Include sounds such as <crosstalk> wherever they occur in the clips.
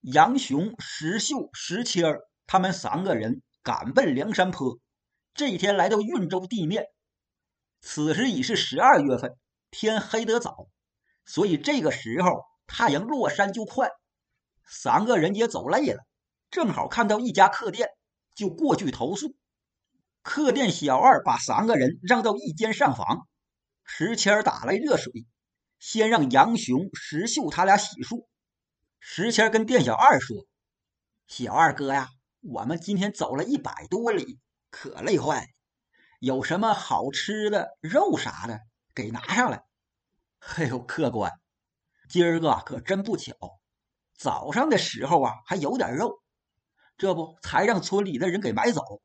杨雄、石秀、石谦儿他们三个人赶奔梁山坡。这一天来到运州地面，此时已是十二月份，天黑得早，所以这个时候太阳落山就快。三个人也走累了，正好看到一家客店，就过去投宿。客店小二把三个人让到一间上房，石谦打来热水，先让杨雄、石秀他俩洗漱。石谦跟店小二说：“小二哥呀，我们今天走了一百多里，可累坏了，有什么好吃的肉啥的，给拿上来。”“哎呦，客官，今儿个可真不巧。”早上的时候啊，还有点肉，这不才让村里的人给买走，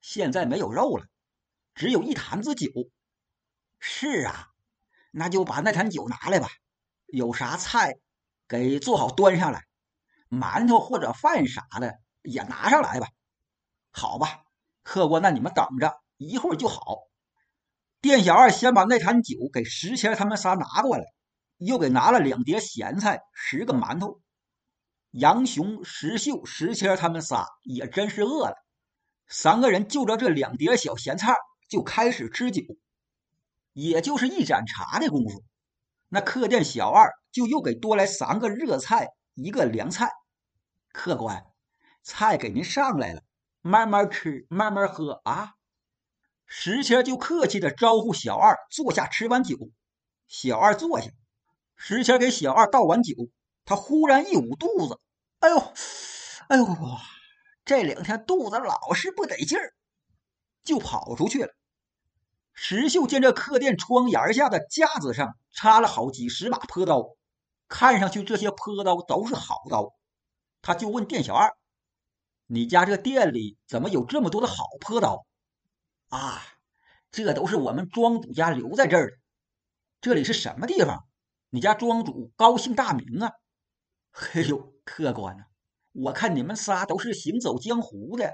现在没有肉了，只有一坛子酒。是啊，那就把那坛酒拿来吧。有啥菜，给做好端上来，馒头或者饭啥的也拿上来吧。好吧，客官，那你们等着，一会儿就好。店小二先把那坛酒给石谦他们仨拿过来，又给拿了两碟咸菜，十个馒头。杨雄、石秀、石谦他们仨也真是饿了，三个人就着这两碟小咸菜就开始吃酒。也就是一盏茶的功夫，那客店小二就又给多来三个热菜，一个凉菜。客官，菜给您上来了，慢慢吃，慢慢喝啊。石谦就客气的招呼小二坐下吃完酒。小二坐下，石谦给小二倒完酒。他忽然一捂肚子，哎呦，哎呦，这两天肚子老是不得劲儿，就跑出去了。石秀见这客店窗沿下的架子上插了好几十把坡刀，看上去这些坡刀都是好刀，他就问店小二：“你家这店里怎么有这么多的好坡刀？”啊，这都是我们庄主家留在这儿的。这里是什么地方？你家庄主高姓大名啊？嘿 <laughs> 呦，客官呐，我看你们仨都是行走江湖的，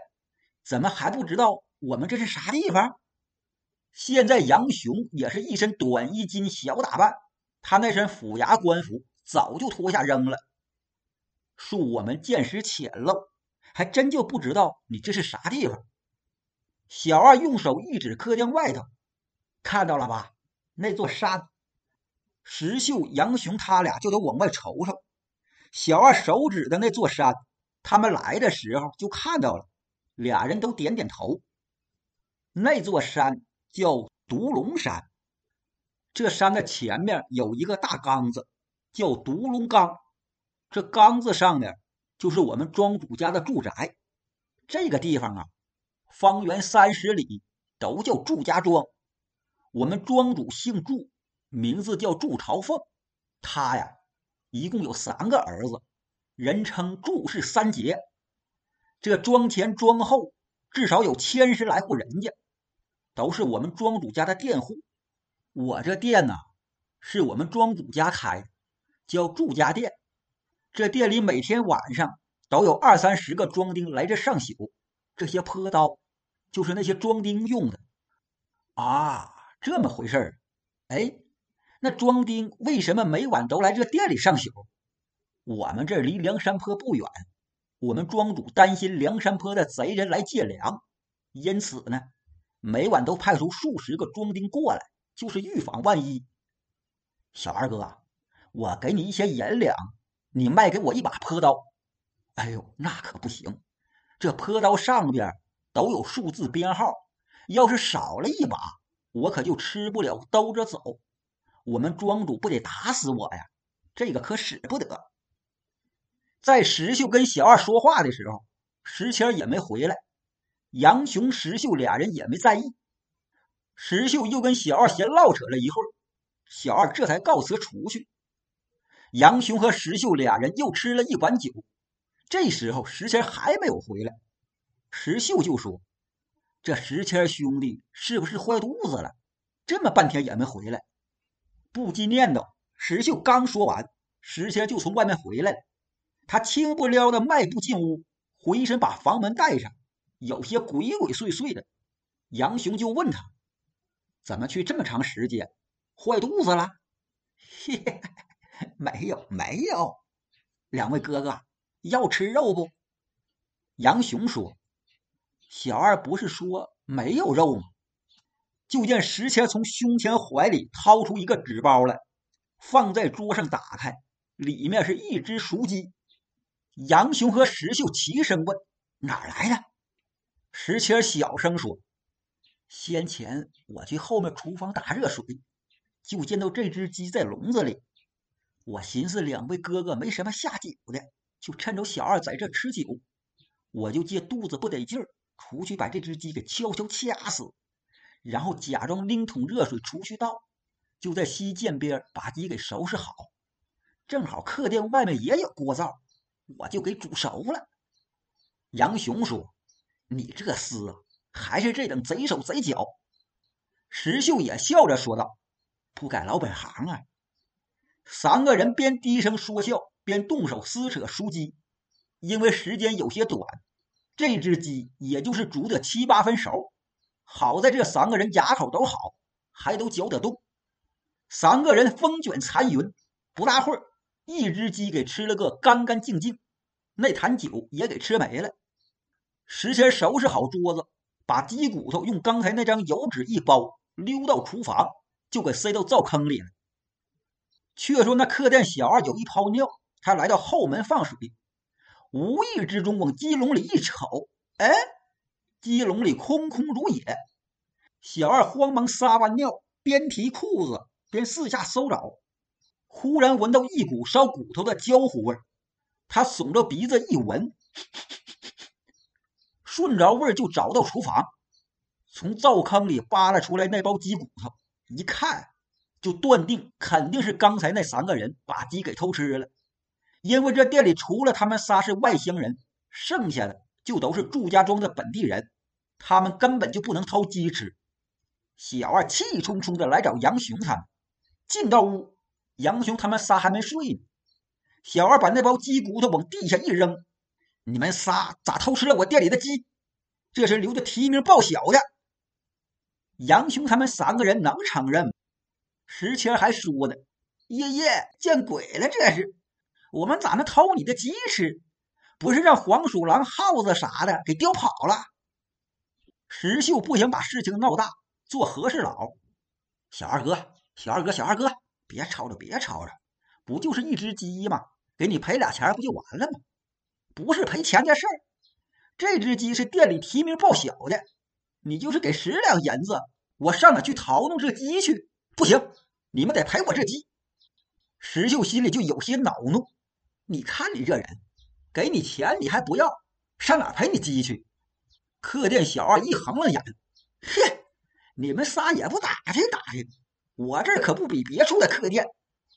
怎么还不知道我们这是啥地方？现在杨雄也是一身短衣襟小打扮，他那身府衙官服早就脱下扔了。恕我们见识浅陋，还真就不知道你这是啥地方。小二用手一指客厅外头，看到了吧？那座山。石秀、杨雄他俩就得往外瞅瞅。小二手指的那座山，他们来的时候就看到了，俩人都点点头。那座山叫独龙山，这山的前面有一个大缸子，叫独龙缸。这缸子上面就是我们庄主家的住宅。这个地方啊，方圆三十里都叫祝家庄。我们庄主姓祝，名字叫祝朝凤，他呀。一共有三个儿子，人称祝氏三杰。这庄前庄后至少有千十来户人家，都是我们庄主家的佃户。我这店呢，是我们庄主家开，叫祝家店。这店里每天晚上都有二三十个庄丁来这上宿，这些坡刀就是那些庄丁用的。啊，这么回事儿，哎。那庄丁为什么每晚都来这店里上宿？我们这离梁山坡不远，我们庄主担心梁山坡的贼人来借粮，因此呢，每晚都派出数十个庄丁过来，就是预防万一。小二哥，我给你一些银两，你卖给我一把坡刀。哎呦，那可不行，这坡刀上边都有数字编号，要是少了一把，我可就吃不了兜着走。我们庄主不得打死我呀！这个可使不得。在石秀跟小二说话的时候，石谦也没回来。杨雄、石秀俩人也没在意。石秀又跟小二闲唠扯了一会儿，小二这才告辞出去。杨雄和石秀俩人又吃了一碗酒。这时候石谦还没有回来，石秀就说：“这石谦兄弟是不是坏肚子了？这么半天也没回来。”不禁念叨，石秀刚说完，石谦就从外面回来了。他轻不撩的迈步进屋，回身把房门带上，有些鬼鬼祟祟的。杨雄就问他：“怎么去这么长时间？坏肚子了？”“ <laughs> 嘿，没有，没有。”两位哥哥，要吃肉不？”杨雄说：“小二不是说没有肉吗？”就见石谦从胸前怀里掏出一个纸包来，放在桌上打开，里面是一只熟鸡。杨雄和石秀齐声问：“哪儿来的？”石谦小声说：“先前我去后面厨房打热水，就见到这只鸡在笼子里。我寻思两位哥哥没什么下酒的，就趁着小二在这吃酒。”我就借肚子不得劲儿，出去把这只鸡给悄悄掐死，然后假装拎桶热水出去倒，就在西涧边把鸡给收拾好。正好客店外面也有锅灶，我就给煮熟了。杨雄说：“你这厮啊，还是这等贼手贼脚。”石秀也笑着说道：“不改老本行啊。”三个人边低声说笑，边动手撕扯熟鸡。因为时间有些短，这只鸡也就是煮的七八分熟。好在这三个人牙口都好，还都嚼得动。三个人风卷残云，不大会儿，一只鸡给吃了个干干净净，那坛酒也给吃没了。石谦收拾好桌子，把鸡骨头用刚才那张油纸一包，溜到厨房，就给塞到灶坑里了。却说那客店小二有一泡尿，他来到后门放水。无意之中往鸡笼里一瞅，哎，鸡笼里空空如也。小二慌忙撒完尿，边提裤子边四下搜找，忽然闻到一股烧骨头的焦糊味他耸着鼻子一闻，顺着味儿就找到厨房，从灶坑里扒拉出来那包鸡骨头，一看就断定肯定是刚才那三个人把鸡给偷吃了。因为这店里除了他们仨是外乡人，剩下的就都是祝家庄的本地人，他们根本就不能偷鸡吃。小二气冲冲的来找杨雄他们，进到屋，杨雄他们仨还没睡呢。小二把那包鸡骨头往地下一扔：“你们仨咋偷吃了我店里的鸡？这是留着提名报晓的。”杨雄他们三个人能承认吗？石谦还说呢：“爷爷见鬼了，这是。”我们咋能偷你的鸡吃？不是让黄鼠狼、耗子啥的给叼跑了？石秀不想把事情闹大，做和事佬。小二哥，小二哥，小二哥，别吵着，别吵着，不就是一只鸡吗？给你赔俩钱不就完了吗？不是赔钱的事儿。这只鸡是店里提名报晓的，你就是给十两银子，我上哪去淘弄这鸡去？不行，你们得赔我这鸡。石秀心里就有些恼怒。你看你这人，给你钱你还不要，上哪赔你鸡去？客店小二一横了眼，哼，你们仨也不打听打听，我这可不比别处的客店，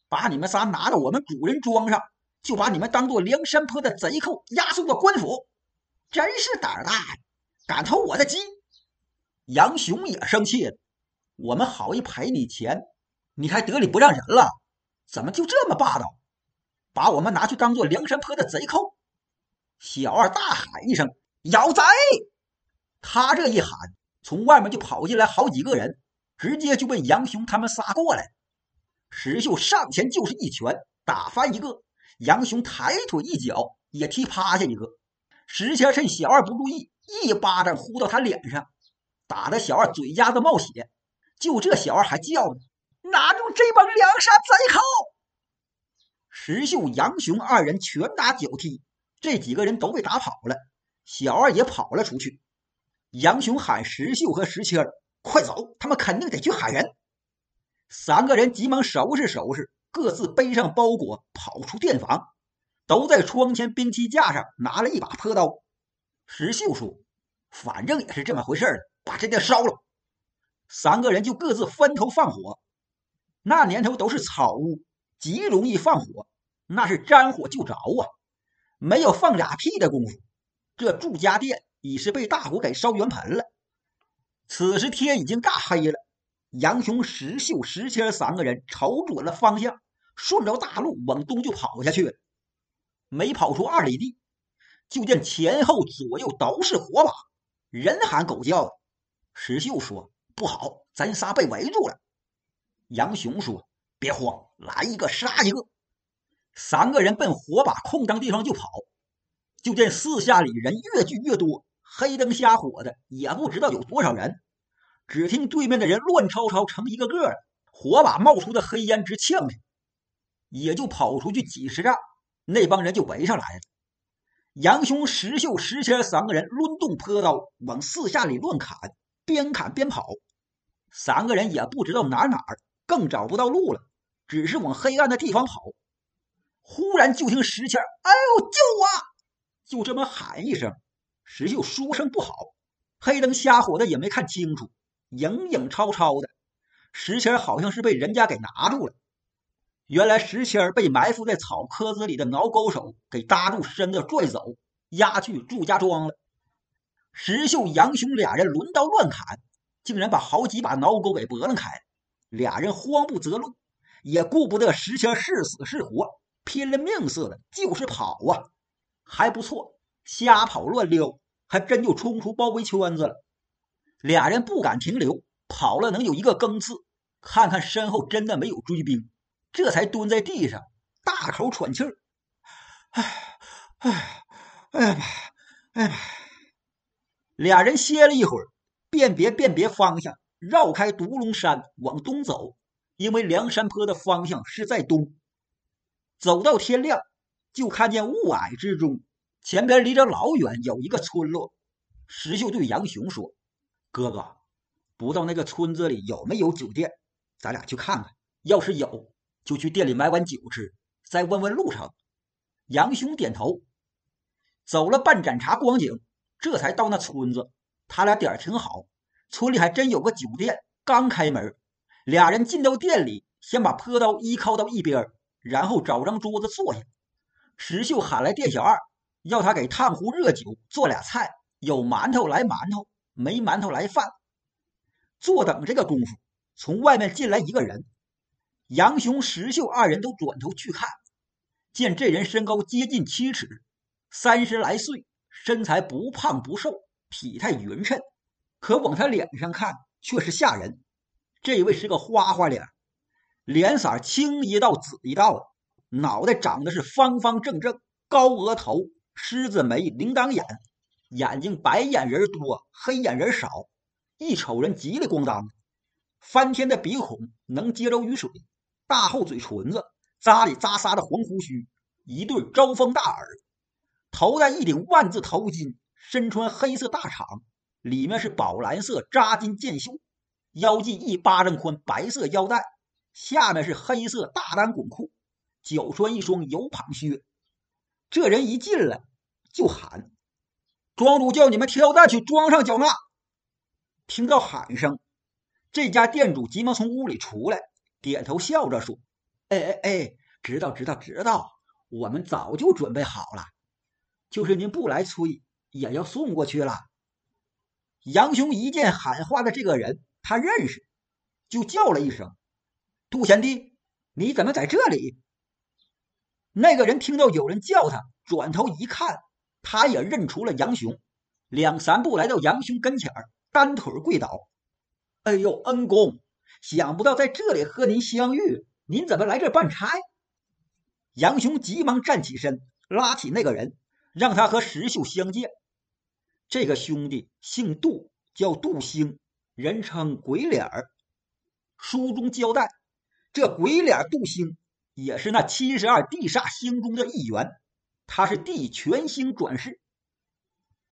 把你们仨拿到我们主人庄上，就把你们当做梁山坡的贼寇押送到官府，真是胆儿大！敢偷我的鸡？杨雄也生气了，我们好意赔你钱，你还得理不让人了？怎么就这么霸道？把我们拿去当做梁山坡的贼寇！小二大喊一声：“咬贼！”他这一喊，从外面就跑进来好几个人，直接就被杨雄他们仨过来。石秀上前就是一拳，打翻一个；杨雄抬腿一脚，也踢趴下一个。石谦趁小二不注意，一巴掌呼到他脸上，打得小二嘴丫子冒血。就这小二还叫呢：“拿住这帮梁山贼寇！”石秀、杨雄二人拳打脚踢，这几个人都被打跑了。小二也跑了出去。杨雄喊石秀和石谦快走，他们肯定得去喊人。”三个人急忙收拾收拾，各自背上包裹，跑出店房，都在窗前兵器架上拿了一把破刀。石秀说：“反正也是这么回事把这店烧了。”三个人就各自分头放火。那年头都是草屋。极容易放火，那是沾火就着啊！没有放俩屁的功夫，这祝家店已是被大火给烧圆盆了。此时天已经大黑了，杨雄、石秀、石谦三个人瞅准了方向，顺着大路往东就跑下去了。没跑出二里地，就见前后左右都是火把，人喊狗叫的。石秀说：“不好，咱仨被围住了。”杨雄说。别慌，来一个杀一个！三个人奔火把空当地方就跑。就见四下里人越聚越多，黑灯瞎火的，也不知道有多少人。只听对面的人乱吵吵成一个个的，火把冒出的黑烟直呛人，也就跑出去几十丈，那帮人就围上来了。杨雄、石秀、石谦三个人抡动坡刀往四下里乱砍，边砍边跑。三个人也不知道哪哪儿，更找不到路了，只是往黑暗的地方跑。忽然就听石谦：“哎呦，救我！”就这么喊一声，石秀说声不好，黑灯瞎火的也没看清楚。影影绰绰的，石谦好像是被人家给拿住了。原来石谦被埋伏在草棵子里的挠钩手给搭住身子拽走，押去祝家庄了。石秀、杨雄俩人抡刀乱砍，竟然把好几把挠钩给拨了开。俩人慌不择路，也顾不得石谦是死是活，拼了命似的就是跑啊！还不错，瞎跑乱溜，还真就冲出包围圈子了。俩人不敢停留，跑了能有一个更次，看看身后真的没有追兵，这才蹲在地上大口喘气儿。哎，哎，哎呀妈，哎呀妈！俩人歇了一会儿，辨别辨别方向，绕开独龙山往东走，因为梁山坡的方向是在东。走到天亮，就看见雾霭之中，前边离着老远有一个村落。石秀对杨雄说。哥哥，不知道那个村子里有没有酒店，咱俩去看看。要是有，就去店里买碗酒吃，再问问路程。杨雄点头。走了半盏茶光景，这才到那村子。他俩点儿挺好，村里还真有个酒店。刚开门，俩人进到店里，先把坡刀依靠到一边，然后找张桌子坐下。石秀喊来店小二，要他给烫壶热酒，做俩菜，有馒头来馒头。没馒头来饭，坐等这个功夫，从外面进来一个人。杨雄、石秀二人都转头去看，见这人身高接近七尺，三十来岁，身材不胖不瘦，体态匀称。可往他脸上看，却是吓人。这位是个花花脸，脸色青一道紫一道的，脑袋长得是方方正正，高额头，狮子眉，铃铛眼。眼睛白眼人多，黑眼人少，一瞅人急得咣当，翻天的鼻孔能接着雨水，大厚嘴唇子，扎里扎撒的黄胡须，一对招风大耳，头戴一顶万字头巾，身穿黑色大氅，里面是宝蓝色扎金箭袖，腰系一巴掌宽白色腰带，下面是黑色大单滚裤，脚穿一双油蟒靴。这人一进来就喊。庄主叫你们挑担去庄上缴纳。听到喊声，这家店主急忙从屋里出来，点头笑着说：“哎哎哎，知道知道知道，我们早就准备好了，就是您不来催，也要送过去了。”杨雄一见喊话的这个人，他认识，就叫了一声：“杜贤弟，你怎么在这里？”那个人听到有人叫他，转头一看。他也认出了杨雄，两三步来到杨雄跟前儿，单腿跪倒：“哎呦，恩公，想不到在这里和您相遇，您怎么来这办差？”杨雄急忙站起身，拉起那个人，让他和石秀相见。这个兄弟姓杜，叫杜兴，人称鬼脸儿。书中交代，这鬼脸杜兴也是那七十二地煞星中的一员。他是地全星转世，